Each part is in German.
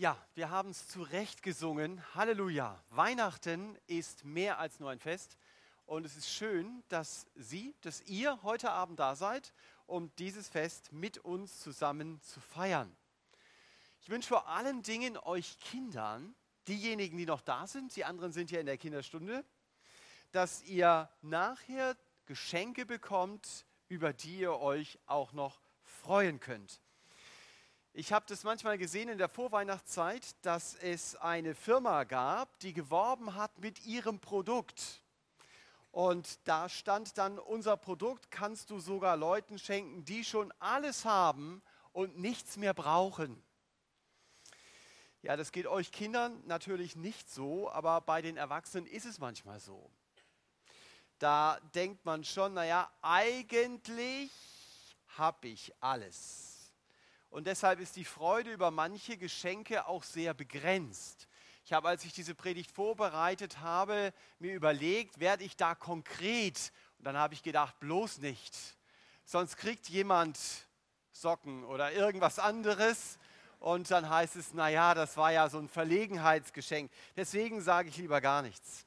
Ja, wir haben es zu Recht gesungen. Halleluja. Weihnachten ist mehr als nur ein Fest. Und es ist schön, dass Sie, dass ihr heute Abend da seid, um dieses Fest mit uns zusammen zu feiern. Ich wünsche vor allen Dingen euch Kindern, diejenigen, die noch da sind, die anderen sind ja in der Kinderstunde, dass ihr nachher Geschenke bekommt, über die ihr euch auch noch freuen könnt. Ich habe das manchmal gesehen in der Vorweihnachtszeit, dass es eine Firma gab, die geworben hat mit ihrem Produkt. Und da stand dann, unser Produkt kannst du sogar Leuten schenken, die schon alles haben und nichts mehr brauchen. Ja, das geht euch Kindern natürlich nicht so, aber bei den Erwachsenen ist es manchmal so. Da denkt man schon, naja, eigentlich habe ich alles. Und deshalb ist die Freude über manche Geschenke auch sehr begrenzt. Ich habe, als ich diese Predigt vorbereitet habe, mir überlegt, werde ich da konkret? Und dann habe ich gedacht, bloß nicht. Sonst kriegt jemand Socken oder irgendwas anderes. Und dann heißt es, naja, das war ja so ein Verlegenheitsgeschenk. Deswegen sage ich lieber gar nichts.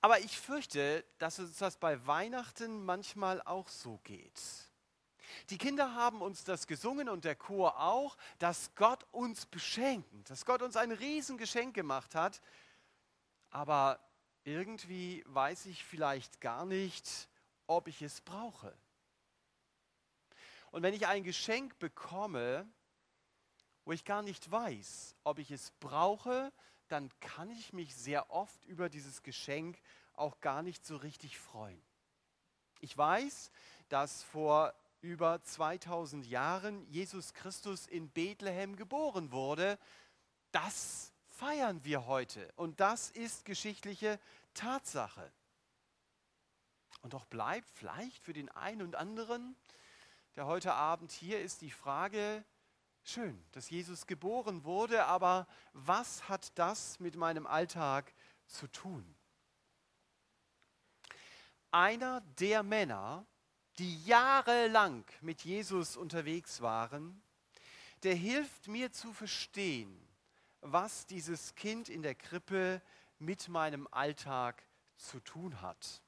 Aber ich fürchte, dass uns das bei Weihnachten manchmal auch so geht. Die Kinder haben uns das gesungen und der Chor auch, dass Gott uns beschenkt, dass Gott uns ein Riesengeschenk gemacht hat. Aber irgendwie weiß ich vielleicht gar nicht, ob ich es brauche. Und wenn ich ein Geschenk bekomme, wo ich gar nicht weiß, ob ich es brauche, dann kann ich mich sehr oft über dieses Geschenk auch gar nicht so richtig freuen. Ich weiß, dass vor über 2000 Jahren Jesus Christus in Bethlehem geboren wurde. Das feiern wir heute und das ist geschichtliche Tatsache. Und doch bleibt vielleicht für den einen und anderen, der heute Abend hier ist, die Frage, schön, dass Jesus geboren wurde, aber was hat das mit meinem Alltag zu tun? Einer der Männer, die jahrelang mit Jesus unterwegs waren, der hilft mir zu verstehen, was dieses Kind in der Krippe mit meinem Alltag zu tun hat.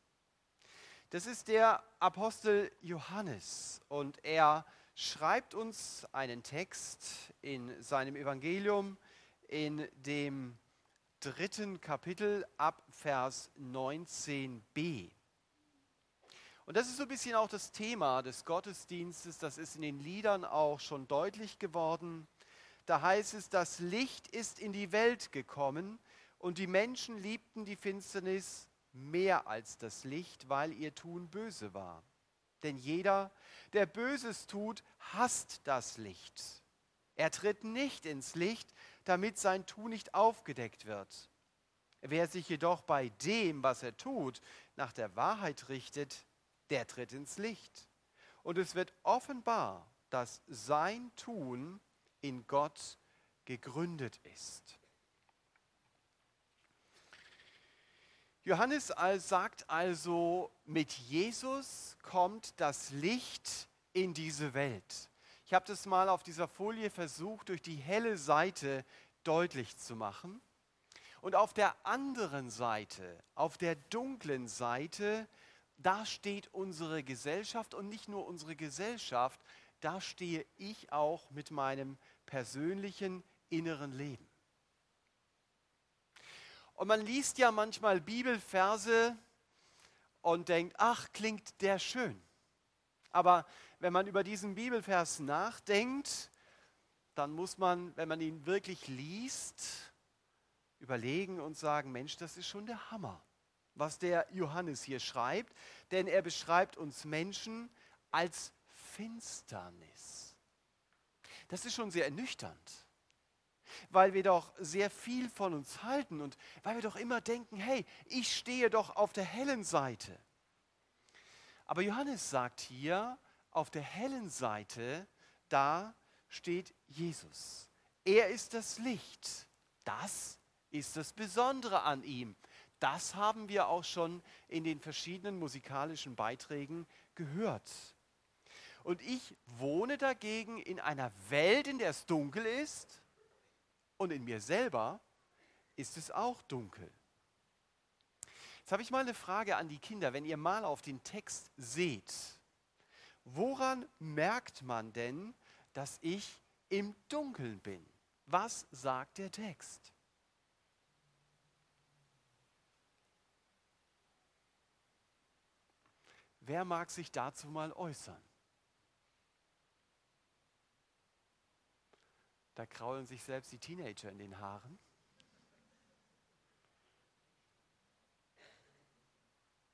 Das ist der Apostel Johannes und er schreibt uns einen Text in seinem Evangelium in dem dritten Kapitel ab Vers 19b. Und das ist so ein bisschen auch das Thema des Gottesdienstes, das ist in den Liedern auch schon deutlich geworden. Da heißt es, das Licht ist in die Welt gekommen und die Menschen liebten die Finsternis mehr als das Licht, weil ihr Tun böse war. Denn jeder, der Böses tut, hasst das Licht. Er tritt nicht ins Licht, damit sein Tun nicht aufgedeckt wird. Wer sich jedoch bei dem, was er tut, nach der Wahrheit richtet, der tritt ins Licht. Und es wird offenbar, dass sein Tun in Gott gegründet ist. Johannes sagt also, mit Jesus kommt das Licht in diese Welt. Ich habe das mal auf dieser Folie versucht, durch die helle Seite deutlich zu machen. Und auf der anderen Seite, auf der dunklen Seite, da steht unsere Gesellschaft und nicht nur unsere Gesellschaft, da stehe ich auch mit meinem persönlichen inneren Leben. Und man liest ja manchmal Bibelverse und denkt, ach, klingt der schön. Aber wenn man über diesen Bibelvers nachdenkt, dann muss man, wenn man ihn wirklich liest, überlegen und sagen, Mensch, das ist schon der Hammer was der Johannes hier schreibt, denn er beschreibt uns Menschen als Finsternis. Das ist schon sehr ernüchternd, weil wir doch sehr viel von uns halten und weil wir doch immer denken, hey, ich stehe doch auf der hellen Seite. Aber Johannes sagt hier, auf der hellen Seite, da steht Jesus. Er ist das Licht. Das ist das Besondere an ihm. Das haben wir auch schon in den verschiedenen musikalischen Beiträgen gehört. Und ich wohne dagegen in einer Welt, in der es dunkel ist. und in mir selber ist es auch dunkel. Jetzt habe ich mal eine Frage an die Kinder. Wenn ihr mal auf den Text seht, woran merkt man denn, dass ich im Dunkeln bin? Was sagt der Text? Wer mag sich dazu mal äußern? Da kraulen sich selbst die Teenager in den Haaren.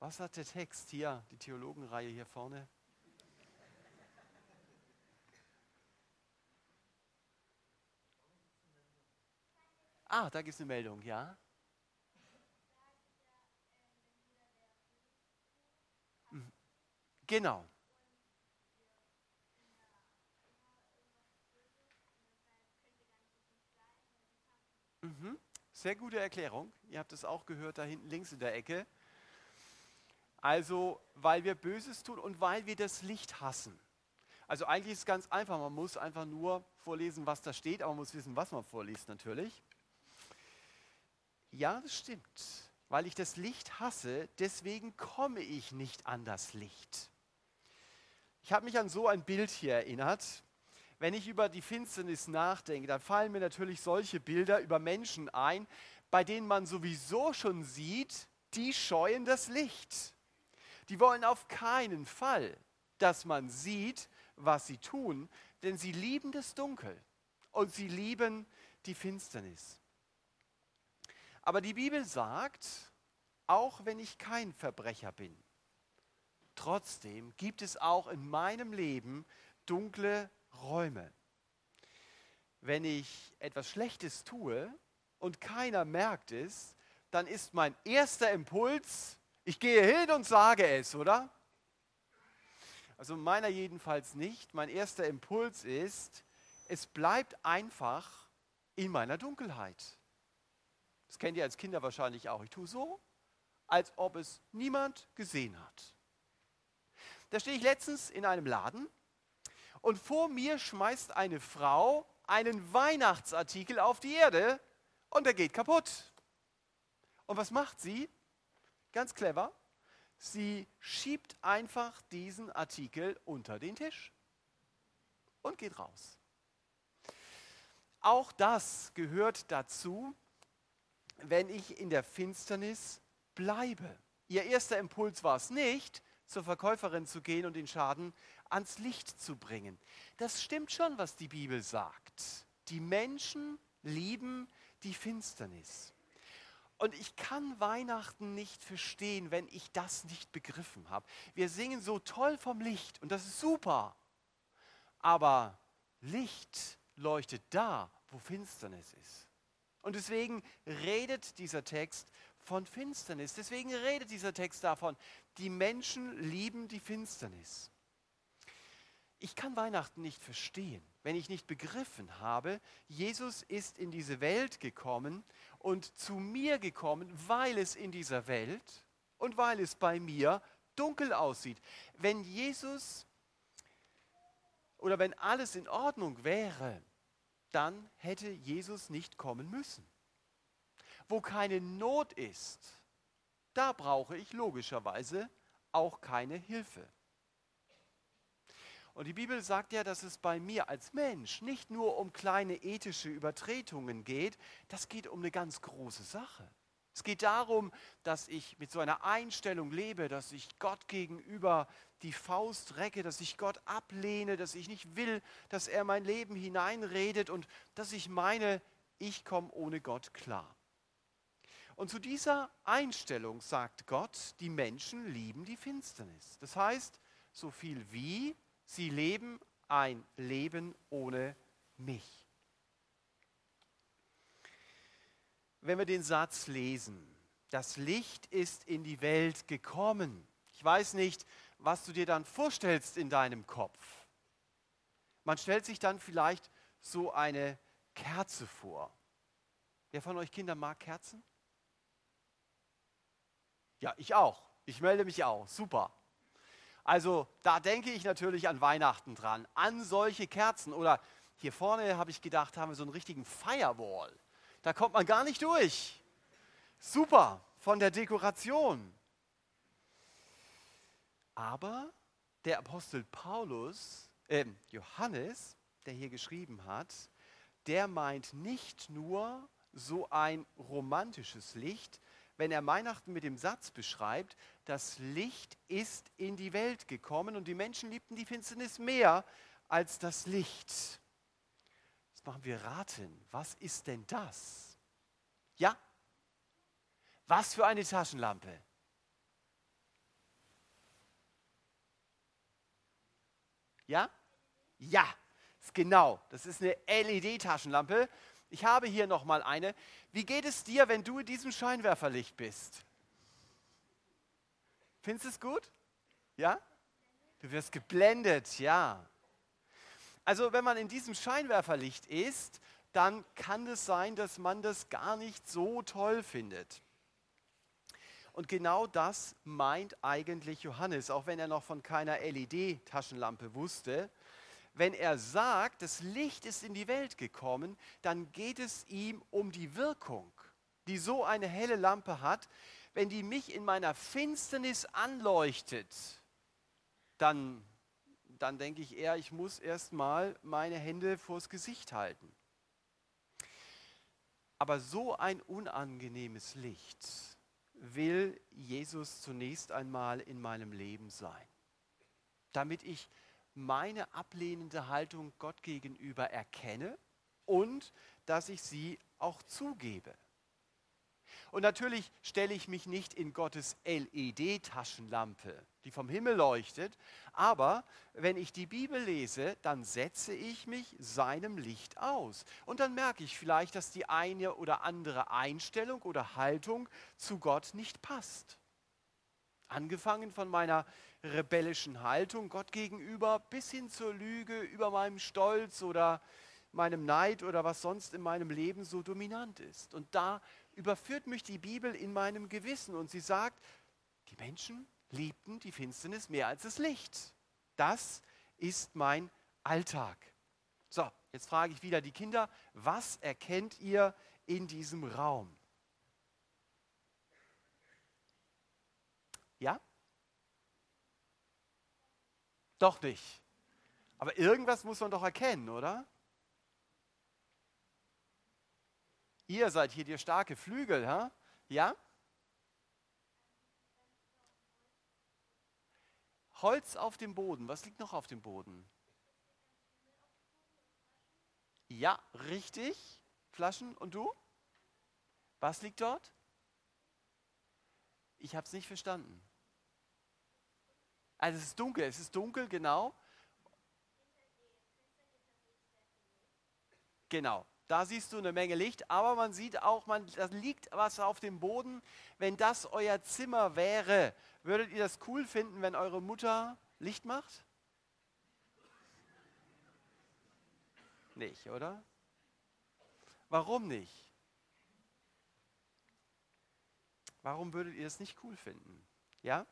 Was hat der Text hier, die Theologenreihe hier vorne? Ah, da gibt es eine Meldung, ja? Genau. Mhm. Sehr gute Erklärung. Ihr habt es auch gehört, da hinten links in der Ecke. Also, weil wir Böses tun und weil wir das Licht hassen. Also eigentlich ist es ganz einfach, man muss einfach nur vorlesen, was da steht, aber man muss wissen, was man vorliest natürlich. Ja, das stimmt. Weil ich das Licht hasse, deswegen komme ich nicht an das Licht. Ich habe mich an so ein Bild hier erinnert wenn ich über die Finsternis nachdenke, dann fallen mir natürlich solche Bilder über Menschen ein, bei denen man sowieso schon sieht, die scheuen das Licht. Die wollen auf keinen Fall, dass man sieht, was sie tun, denn sie lieben das Dunkel und sie lieben die Finsternis. Aber die Bibel sagt, auch wenn ich kein Verbrecher bin, trotzdem gibt es auch in meinem Leben dunkle Räume. Wenn ich etwas Schlechtes tue und keiner merkt es, dann ist mein erster Impuls, ich gehe hin und sage es, oder? Also meiner jedenfalls nicht. Mein erster Impuls ist, es bleibt einfach in meiner Dunkelheit. Das kennt ihr als Kinder wahrscheinlich auch. Ich tue so, als ob es niemand gesehen hat. Da stehe ich letztens in einem Laden und vor mir schmeißt eine Frau einen Weihnachtsartikel auf die Erde und der geht kaputt. Und was macht sie? Ganz clever. Sie schiebt einfach diesen Artikel unter den Tisch und geht raus. Auch das gehört dazu, wenn ich in der Finsternis bleibe. Ihr erster Impuls war es nicht, zur Verkäuferin zu gehen und den Schaden ans Licht zu bringen. Das stimmt schon, was die Bibel sagt. Die Menschen lieben die Finsternis. Und ich kann Weihnachten nicht verstehen, wenn ich das nicht begriffen habe. Wir singen so toll vom Licht und das ist super. Aber Licht leuchtet da, wo Finsternis ist. Und deswegen redet dieser Text von Finsternis. Deswegen redet dieser Text davon, die Menschen lieben die Finsternis ich kann Weihnachten nicht verstehen, wenn ich nicht begriffen habe, Jesus ist in diese Welt gekommen und zu mir gekommen, weil es in dieser Welt und weil es bei mir dunkel aussieht. Wenn Jesus oder wenn alles in Ordnung wäre, dann hätte Jesus nicht kommen müssen. Wo keine Not ist, da brauche ich logischerweise auch keine Hilfe. Und die Bibel sagt ja, dass es bei mir als Mensch nicht nur um kleine ethische Übertretungen geht, das geht um eine ganz große Sache. Es geht darum, dass ich mit so einer Einstellung lebe, dass ich Gott gegenüber die Faust recke, dass ich Gott ablehne, dass ich nicht will, dass er mein Leben hineinredet und dass ich meine, ich komme ohne Gott klar. Und zu dieser Einstellung sagt Gott, die Menschen lieben die Finsternis. Das heißt, so viel wie Sie leben ein Leben ohne mich. Wenn wir den Satz lesen, das Licht ist in die Welt gekommen. Ich weiß nicht, was du dir dann vorstellst in deinem Kopf. Man stellt sich dann vielleicht so eine Kerze vor. Wer von euch Kinder mag Kerzen? Ja, ich auch. Ich melde mich auch. Super. Also da denke ich natürlich an Weihnachten dran, an solche Kerzen oder hier vorne habe ich gedacht, haben wir so einen richtigen Firewall. Da kommt man gar nicht durch. Super von der Dekoration. Aber der Apostel Paulus, äh, Johannes, der hier geschrieben hat, der meint nicht nur so ein romantisches Licht, wenn er Weihnachten mit dem Satz beschreibt, das Licht ist in die Welt gekommen und die Menschen liebten die Finsternis mehr als das Licht. Jetzt machen wir raten, was ist denn das? Ja? Was für eine Taschenlampe? Ja? Ja, genau. Das ist eine LED-Taschenlampe. Ich habe hier noch mal eine. Wie geht es dir, wenn du in diesem Scheinwerferlicht bist? Findest du es gut? Ja? Du wirst geblendet, ja. Also wenn man in diesem Scheinwerferlicht ist, dann kann es sein, dass man das gar nicht so toll findet. Und genau das meint eigentlich Johannes, auch wenn er noch von keiner LED-Taschenlampe wusste. Wenn er sagt, das Licht ist in die Welt gekommen, dann geht es ihm um die Wirkung, die so eine helle Lampe hat. Wenn die mich in meiner Finsternis anleuchtet, dann, dann denke ich eher, ich muss erst mal meine Hände vors Gesicht halten. Aber so ein unangenehmes Licht, will Jesus zunächst einmal in meinem Leben sein, damit ich meine ablehnende Haltung Gott gegenüber erkenne und dass ich sie auch zugebe. Und natürlich stelle ich mich nicht in Gottes LED-Taschenlampe, die vom Himmel leuchtet, aber wenn ich die Bibel lese, dann setze ich mich seinem Licht aus. Und dann merke ich vielleicht, dass die eine oder andere Einstellung oder Haltung zu Gott nicht passt. Angefangen von meiner rebellischen Haltung Gott gegenüber bis hin zur Lüge über meinem Stolz oder meinem Neid oder was sonst in meinem Leben so dominant ist. Und da überführt mich die Bibel in meinem Gewissen und sie sagt, die Menschen liebten die Finsternis mehr als das Licht. Das ist mein Alltag. So, jetzt frage ich wieder die Kinder, was erkennt ihr in diesem Raum? Ja? Doch nicht. Aber irgendwas muss man doch erkennen, oder? Ihr seid hier die starke Flügel, ha? ja? Holz auf dem Boden. Was liegt noch auf dem Boden? Ja, richtig. Flaschen. Und du? Was liegt dort? Ich habe es nicht verstanden. Also es ist dunkel, es ist dunkel, genau. Genau. Da siehst du eine Menge Licht, aber man sieht auch, man, da liegt was auf dem Boden. Wenn das euer Zimmer wäre, würdet ihr das cool finden, wenn eure Mutter Licht macht? Nicht, oder? Warum nicht? Warum würdet ihr das nicht cool finden? Ja?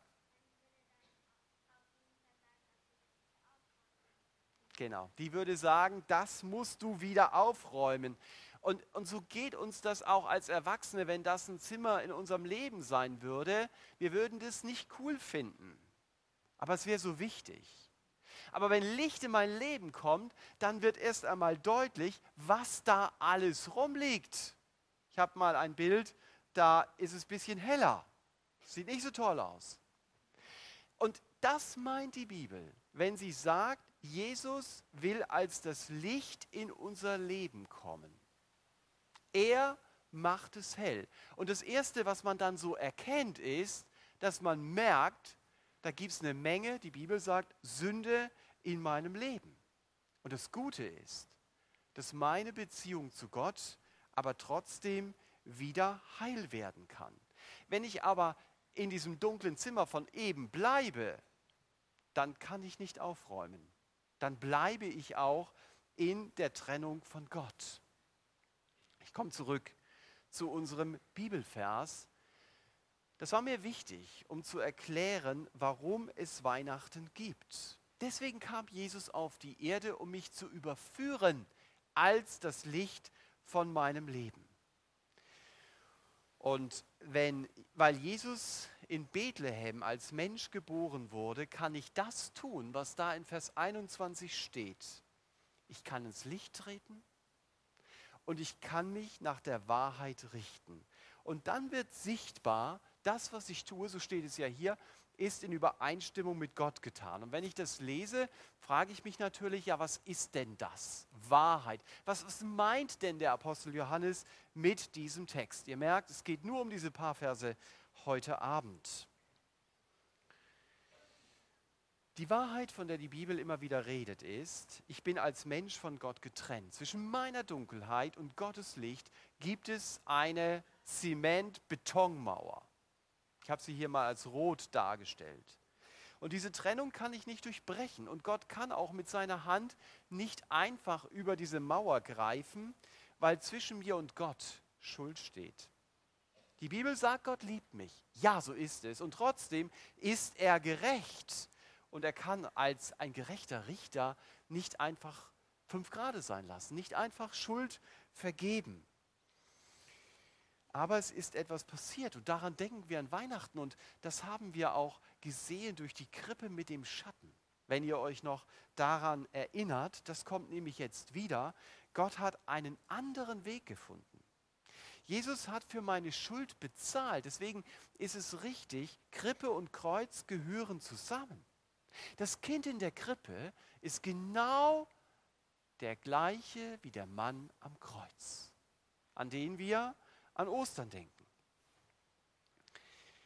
Genau. Die würde sagen, das musst du wieder aufräumen. Und, und so geht uns das auch als Erwachsene, wenn das ein Zimmer in unserem Leben sein würde. Wir würden das nicht cool finden. Aber es wäre so wichtig. Aber wenn Licht in mein Leben kommt, dann wird erst einmal deutlich, was da alles rumliegt. Ich habe mal ein Bild, da ist es ein bisschen heller. Sieht nicht so toll aus. Und das meint die Bibel, wenn sie sagt, Jesus will als das Licht in unser Leben kommen. Er macht es hell. Und das Erste, was man dann so erkennt, ist, dass man merkt, da gibt es eine Menge, die Bibel sagt, Sünde in meinem Leben. Und das Gute ist, dass meine Beziehung zu Gott aber trotzdem wieder heil werden kann. Wenn ich aber in diesem dunklen Zimmer von eben bleibe, dann kann ich nicht aufräumen dann bleibe ich auch in der Trennung von Gott. Ich komme zurück zu unserem Bibelvers. Das war mir wichtig, um zu erklären, warum es Weihnachten gibt. Deswegen kam Jesus auf die Erde, um mich zu überführen als das Licht von meinem Leben. Und wenn, weil Jesus in Bethlehem als Mensch geboren wurde, kann ich das tun, was da in Vers 21 steht. Ich kann ins Licht treten und ich kann mich nach der Wahrheit richten. Und dann wird sichtbar, das, was ich tue, so steht es ja hier, ist in Übereinstimmung mit Gott getan. Und wenn ich das lese, frage ich mich natürlich, ja, was ist denn das? Wahrheit. Was, was meint denn der Apostel Johannes mit diesem Text? Ihr merkt, es geht nur um diese paar Verse heute Abend. Die Wahrheit, von der die Bibel immer wieder redet, ist, ich bin als Mensch von Gott getrennt. Zwischen meiner Dunkelheit und Gottes Licht gibt es eine Zement-Betonmauer. Ich habe sie hier mal als rot dargestellt. Und diese Trennung kann ich nicht durchbrechen. Und Gott kann auch mit seiner Hand nicht einfach über diese Mauer greifen, weil zwischen mir und Gott Schuld steht. Die Bibel sagt, Gott liebt mich. Ja, so ist es. Und trotzdem ist er gerecht. Und er kann als ein gerechter Richter nicht einfach fünf Grade sein lassen, nicht einfach Schuld vergeben. Aber es ist etwas passiert und daran denken wir an Weihnachten und das haben wir auch gesehen durch die Krippe mit dem Schatten. Wenn ihr euch noch daran erinnert, das kommt nämlich jetzt wieder, Gott hat einen anderen Weg gefunden. Jesus hat für meine Schuld bezahlt, deswegen ist es richtig, Krippe und Kreuz gehören zusammen. Das Kind in der Krippe ist genau der gleiche wie der Mann am Kreuz, an den wir an Ostern denken.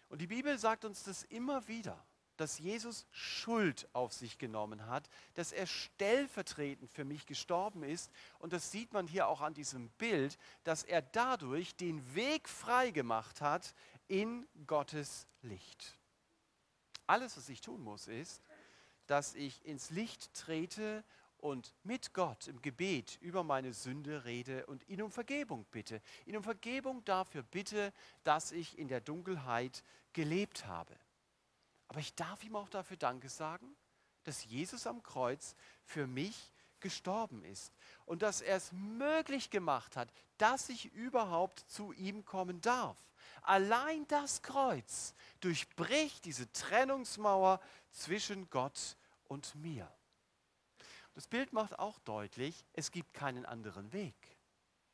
Und die Bibel sagt uns das immer wieder, dass Jesus Schuld auf sich genommen hat, dass er stellvertretend für mich gestorben ist. Und das sieht man hier auch an diesem Bild, dass er dadurch den Weg frei gemacht hat in Gottes Licht. Alles, was ich tun muss, ist, dass ich ins Licht trete und mit Gott im Gebet über meine Sünde rede und ihn um Vergebung bitte. Ihn um Vergebung dafür bitte, dass ich in der Dunkelheit gelebt habe. Aber ich darf ihm auch dafür Danke sagen, dass Jesus am Kreuz für mich gestorben ist und dass er es möglich gemacht hat, dass ich überhaupt zu ihm kommen darf. Allein das Kreuz durchbricht diese Trennungsmauer zwischen Gott und mir. Das Bild macht auch deutlich, es gibt keinen anderen Weg.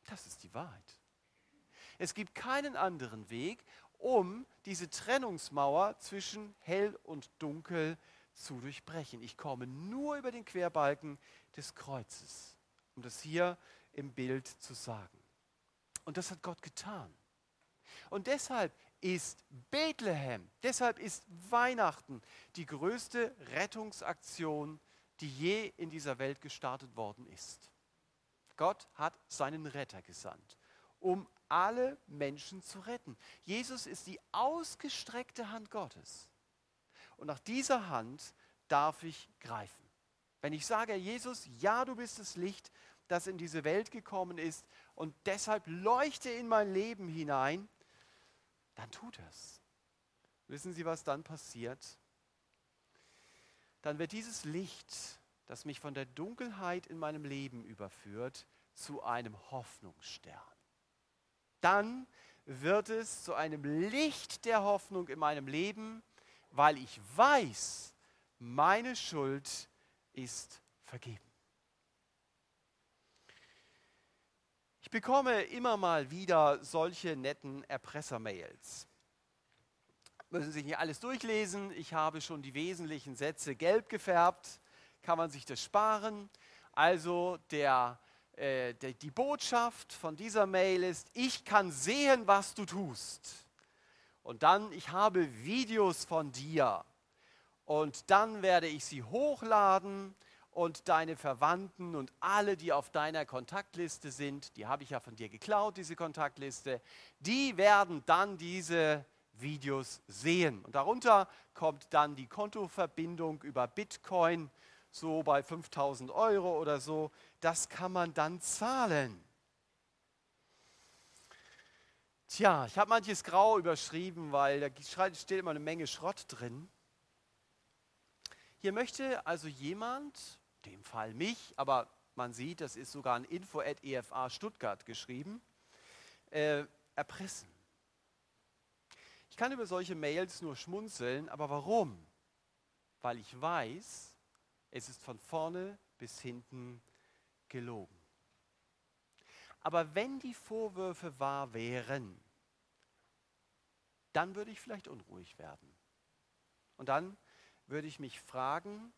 Das ist die Wahrheit. Es gibt keinen anderen Weg, um diese Trennungsmauer zwischen hell und dunkel zu durchbrechen. Ich komme nur über den Querbalken des Kreuzes, um das hier im Bild zu sagen. Und das hat Gott getan. Und deshalb ist Bethlehem, deshalb ist Weihnachten die größte Rettungsaktion die je in dieser Welt gestartet worden ist. Gott hat seinen Retter gesandt, um alle Menschen zu retten. Jesus ist die ausgestreckte Hand Gottes. Und nach dieser Hand darf ich greifen. Wenn ich sage, Jesus, ja, du bist das Licht, das in diese Welt gekommen ist und deshalb leuchte in mein Leben hinein, dann tut es. Wissen Sie, was dann passiert? dann wird dieses Licht, das mich von der Dunkelheit in meinem Leben überführt, zu einem Hoffnungsstern. Dann wird es zu einem Licht der Hoffnung in meinem Leben, weil ich weiß, meine Schuld ist vergeben. Ich bekomme immer mal wieder solche netten Erpressermails müssen sich nicht alles durchlesen. Ich habe schon die wesentlichen Sätze gelb gefärbt. Kann man sich das sparen? Also der, äh, der, die Botschaft von dieser Mail ist, ich kann sehen, was du tust. Und dann, ich habe Videos von dir. Und dann werde ich sie hochladen und deine Verwandten und alle, die auf deiner Kontaktliste sind, die habe ich ja von dir geklaut, diese Kontaktliste, die werden dann diese Videos sehen. Und darunter kommt dann die Kontoverbindung über Bitcoin, so bei 5000 Euro oder so. Das kann man dann zahlen. Tja, ich habe manches grau überschrieben, weil da steht immer eine Menge Schrott drin. Hier möchte also jemand, in dem Fall mich, aber man sieht, das ist sogar an info.efa Stuttgart geschrieben, äh, erpressen. Ich kann über solche Mails nur schmunzeln, aber warum? Weil ich weiß, es ist von vorne bis hinten gelogen. Aber wenn die Vorwürfe wahr wären, dann würde ich vielleicht unruhig werden. Und dann würde ich mich fragen,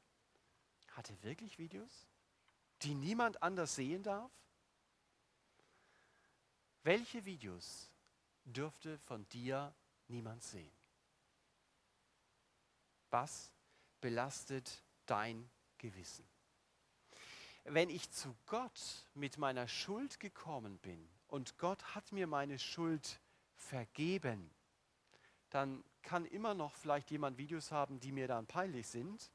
hat er wirklich Videos, die niemand anders sehen darf? Welche Videos dürfte von dir niemand sehen? Was belastet dein Gewissen? Wenn ich zu Gott mit meiner Schuld gekommen bin und Gott hat mir meine Schuld vergeben, dann kann immer noch vielleicht jemand Videos haben, die mir dann peinlich sind.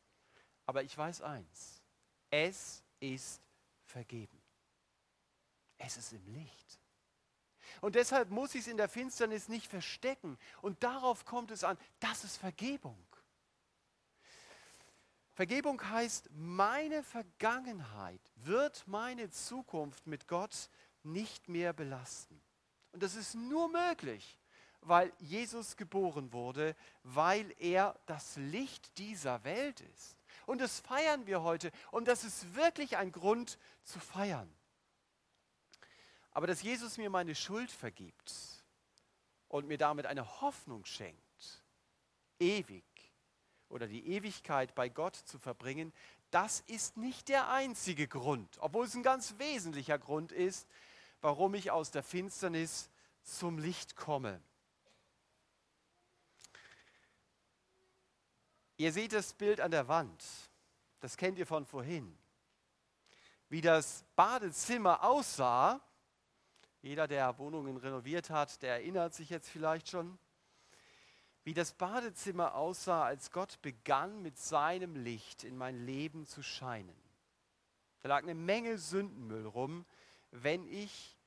Aber ich weiß eins, es ist vergeben. Es ist im Licht. Und deshalb muss ich es in der Finsternis nicht verstecken. Und darauf kommt es an. Das ist Vergebung. Vergebung heißt, meine Vergangenheit wird meine Zukunft mit Gott nicht mehr belasten. Und das ist nur möglich, weil Jesus geboren wurde, weil er das Licht dieser Welt ist. Und das feiern wir heute. Und das ist wirklich ein Grund zu feiern. Aber dass Jesus mir meine Schuld vergibt und mir damit eine Hoffnung schenkt, ewig oder die Ewigkeit bei Gott zu verbringen, das ist nicht der einzige Grund, obwohl es ein ganz wesentlicher Grund ist, warum ich aus der Finsternis zum Licht komme. Ihr seht das Bild an der Wand. Das kennt ihr von vorhin. Wie das Badezimmer aussah, jeder, der Wohnungen renoviert hat, der erinnert sich jetzt vielleicht schon, wie das Badezimmer aussah, als Gott begann mit seinem Licht in mein Leben zu scheinen. Da lag eine Menge Sündenmüll rum. Wenn ich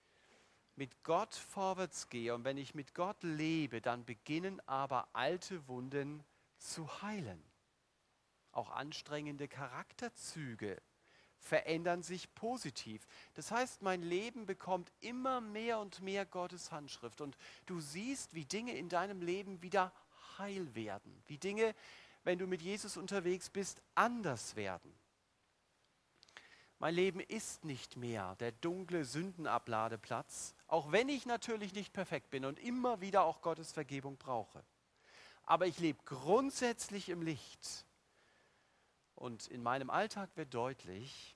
mit Gott vorwärts gehe und wenn ich mit Gott lebe, dann beginnen aber alte Wunden zu heilen. Auch anstrengende Charakterzüge verändern sich positiv. Das heißt, mein Leben bekommt immer mehr und mehr Gottes Handschrift und du siehst, wie Dinge in deinem Leben wieder heil werden, wie Dinge, wenn du mit Jesus unterwegs bist, anders werden. Mein Leben ist nicht mehr der dunkle Sündenabladeplatz, auch wenn ich natürlich nicht perfekt bin und immer wieder auch Gottes Vergebung brauche aber ich lebe grundsätzlich im Licht. Und in meinem Alltag wird deutlich,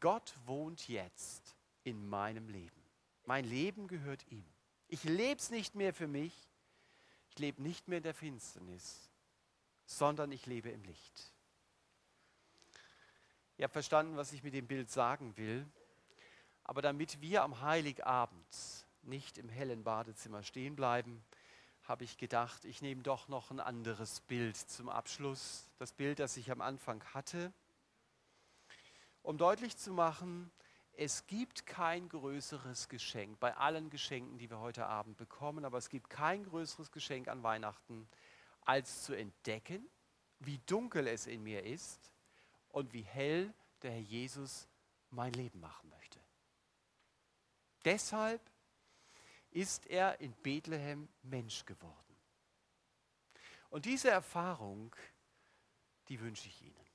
Gott wohnt jetzt in meinem Leben. Mein Leben gehört ihm. Ich lebe es nicht mehr für mich, ich lebe nicht mehr in der Finsternis, sondern ich lebe im Licht. Ihr habt verstanden, was ich mit dem Bild sagen will. Aber damit wir am Heiligabend nicht im hellen Badezimmer stehen bleiben, habe ich gedacht, ich nehme doch noch ein anderes Bild zum Abschluss, das Bild, das ich am Anfang hatte, um deutlich zu machen, es gibt kein größeres Geschenk bei allen Geschenken, die wir heute Abend bekommen, aber es gibt kein größeres Geschenk an Weihnachten, als zu entdecken, wie dunkel es in mir ist und wie hell der Herr Jesus mein Leben machen möchte. Deshalb ist er in Bethlehem Mensch geworden. Und diese Erfahrung, die wünsche ich Ihnen.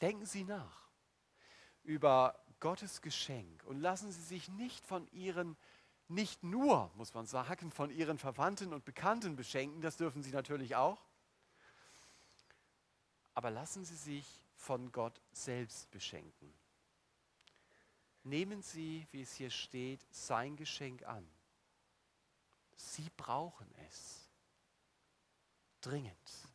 Denken Sie nach über Gottes Geschenk und lassen Sie sich nicht von Ihren, nicht nur, muss man sagen, von Ihren Verwandten und Bekannten beschenken, das dürfen Sie natürlich auch, aber lassen Sie sich von Gott selbst beschenken. Nehmen Sie, wie es hier steht, sein Geschenk an. Sie brauchen es. Dringend.